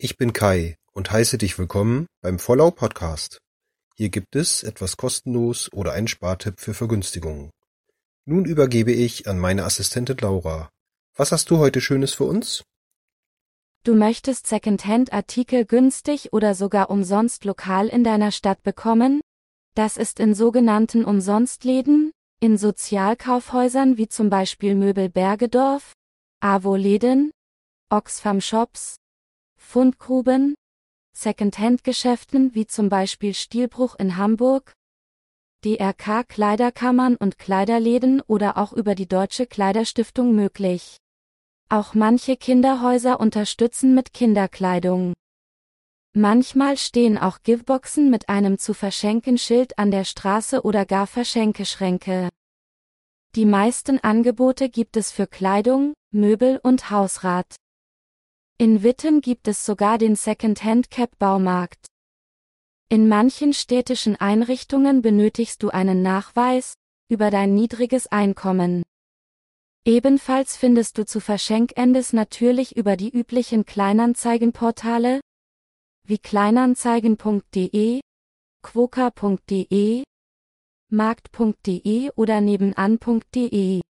Ich bin Kai und heiße dich willkommen beim Vollau Podcast. Hier gibt es etwas kostenlos oder einen Spartipp für Vergünstigungen. Nun übergebe ich an meine Assistentin Laura. Was hast du heute Schönes für uns? Du möchtest Secondhand-Artikel günstig oder sogar umsonst lokal in deiner Stadt bekommen? Das ist in sogenannten Umsonstläden, in Sozialkaufhäusern wie zum Beispiel Möbel Bergedorf, AWO-Läden, Oxfam Shops, Fundgruben, Secondhand-Geschäften wie zum Beispiel Stilbruch in Hamburg, DRK Kleiderkammern und Kleiderläden oder auch über die Deutsche Kleiderstiftung möglich. Auch manche Kinderhäuser unterstützen mit Kinderkleidung. Manchmal stehen auch Giveboxen mit einem zu verschenken Schild an der Straße oder gar Verschenkeschränke. Die meisten Angebote gibt es für Kleidung, Möbel und Hausrat. In Witten gibt es sogar den Second-Hand-Cap-Baumarkt. In manchen städtischen Einrichtungen benötigst du einen Nachweis über dein niedriges Einkommen. Ebenfalls findest du zu Verschenkendes natürlich über die üblichen Kleinanzeigenportale wie kleinanzeigen.de, quoka.de, markt.de oder nebenan.de.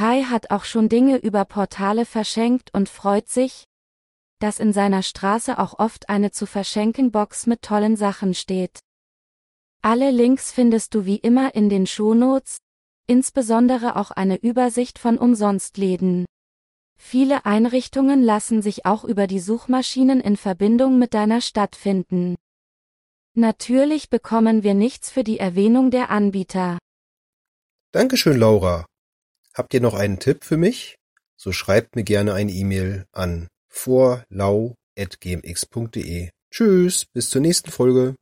Kai hat auch schon Dinge über Portale verschenkt und freut sich, dass in seiner Straße auch oft eine zu verschenken Box mit tollen Sachen steht. Alle Links findest du wie immer in den Shownotes, insbesondere auch eine Übersicht von Umsonstläden. Viele Einrichtungen lassen sich auch über die Suchmaschinen in Verbindung mit deiner Stadt finden. Natürlich bekommen wir nichts für die Erwähnung der Anbieter. Dankeschön, Laura. Habt ihr noch einen Tipp für mich? So schreibt mir gerne eine E-Mail an vorlau.gmx.de. Tschüss, bis zur nächsten Folge.